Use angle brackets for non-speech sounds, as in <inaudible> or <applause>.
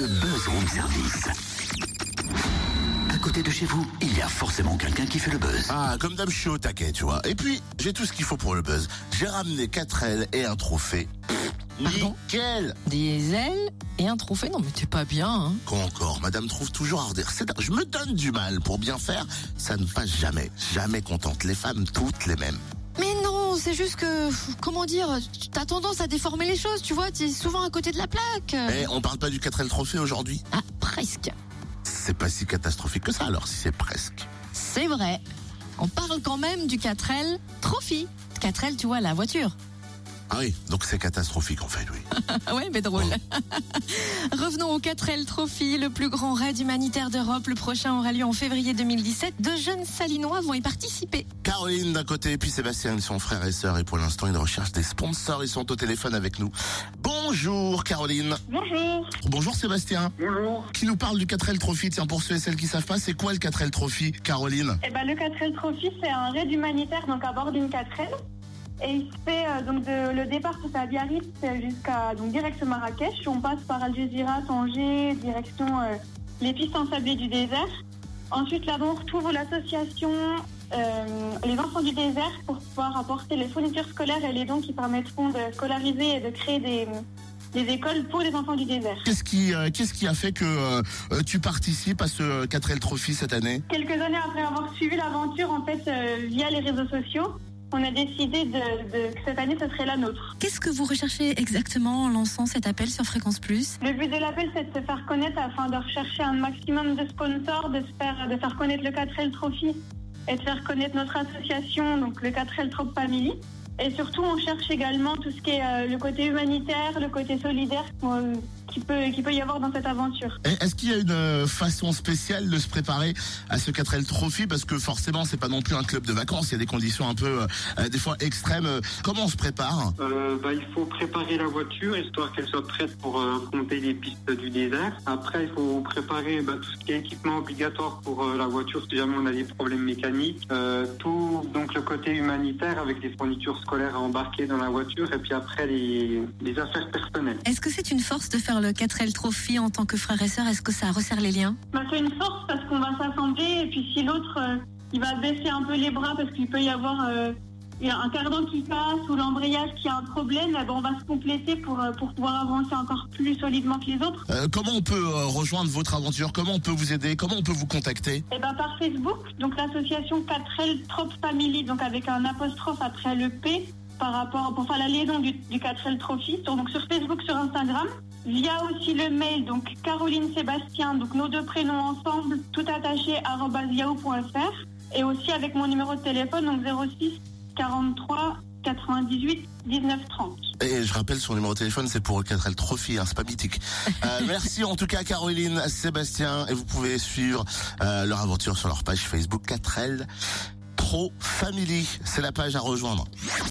Le buzz room service. À côté de chez vous, il y a forcément quelqu'un qui fait le buzz. Ah, comme d'hab, je suis au taquet, tu vois. Et puis, j'ai tout ce qu'il faut pour le buzz. J'ai ramené 4 ailes et un trophée. Pardon Nickel Des ailes et un trophée Non mais t'es pas bien. Hein. Quoi encore Madame trouve toujours à redire. C'est- Je me donne du mal pour bien faire. Ça ne passe jamais. Jamais contente. Les femmes, toutes les mêmes. C'est juste que, comment dire, t'as tendance à déformer les choses, tu vois, t'es souvent à côté de la plaque. Eh, on parle pas du 4L trophée aujourd'hui Ah, presque. C'est pas si catastrophique que ça alors, si c'est presque. C'est vrai. On parle quand même du 4L Trophy. 4L, tu vois, la voiture. Ah oui, donc c'est catastrophique en fait, oui. Ah <laughs> ouais, mais drôle. <laughs> Revenons au 4L Trophy, le plus grand raid humanitaire d'Europe. Le prochain aura lieu en février 2017. Deux jeunes salinois vont y participer. Caroline d'un côté, puis Sébastien, ils sont frères et sœurs et pour l'instant ils recherchent des sponsors, ils sont au téléphone avec nous. Bonjour Caroline. Bonjour. Bonjour Sébastien. Bonjour. Qui nous parle du 4L Trophy? Tiens, pour ceux et celles qui savent pas, c'est quoi le 4L Trophy, Caroline? Eh ben, le 4L Trophy, c'est un raid humanitaire donc à bord d'une 4L. Et il se fait euh, donc de, le départ c'est à Biarritz jusqu'à donc direct Marrakech. On passe par Algeciras, Tanger, direction euh, les pistes ensablées du désert. Ensuite là-bas on retrouve l'association euh, Les Enfants du désert pour pouvoir apporter les fournitures scolaires et les dons qui permettront de scolariser et de créer des, des écoles pour les enfants du désert. Qu'est-ce qui, euh, qu'est-ce qui a fait que euh, tu participes à ce 4L Trophy cette année? Quelques années après avoir suivi l'aventure en fait euh, via les réseaux sociaux, on a décidé de, de- que cette année ce serait la nôtre. Qu'est-ce que vous recherchez exactement en lançant cet appel sur Fréquence Plus? Le but de l'appel c'est de se faire connaître afin de rechercher un maximum de sponsors, de, se faire, de faire connaître le 4L Trophy et de faire connaître notre association, donc le 4L Trop Family. Et surtout on cherche également tout ce qui est euh, le côté humanitaire, le côté solidaire qui peut, y avoir dans cette aventure. Et Est-ce qu'il y a une euh, façon spéciale de se préparer à ce 4L Trophy? Parce que forcément, c'est pas non plus un club de vacances. Il y a des conditions un peu, euh, des fois extrêmes. Euh, Comment on se prépare? Euh, bah, il faut préparer la voiture histoire qu'elle soit prête pour euh, affronter les pistes du désert. Après, il faut préparer bah, tout ce qui est équipement obligatoire pour euh, la voiture si jamais on a des problèmes mécaniques. Euh, tout donc le côté humanitaire avec des fournitures scolaires à embarquer dans la voiture et puis après les, les affaires personnelles. Est-ce que c'est une force de faire le 4L Trophy en tant que frère et sœur Est-ce que ça resserre les liens? Bah, c'est une force parce qu'on va s'assembler et puis si l'autre euh, il va baisser un peu les bras parce qu'il peut y avoir euh, il y a un cardan qui passe ou l'embrayage qui a un problème, eh ben, on va se compléter pour, euh, pour pouvoir avancer encore plus solidement que les autres. Euh, Comment on peut euh, rejoindre votre aventure? Comment on peut vous aider? Comment on peut vous contacter? Et ben par Facebook, donc l'association 4L Trop Family, donc avec un apostrophe après le P par rapport pour faire la liaison du, du 4L Trophy, donc sur Facebook, sur Instagram. Via aussi le mail, donc Caroline Sébastien, donc nos deux prénoms ensemble, tout attaché, yahoo.fr. Et aussi avec mon numéro de téléphone, donc 06 43 98 19 30. Et je rappelle son numéro de téléphone, c'est pour le 4L Trophy, hein, c'est pas mythique. <laughs> Euh, merci en tout cas Caroline, Sébastien, et vous pouvez suivre euh, leur aventure sur leur page Facebook 4L Pro Family. C'est la page à rejoindre.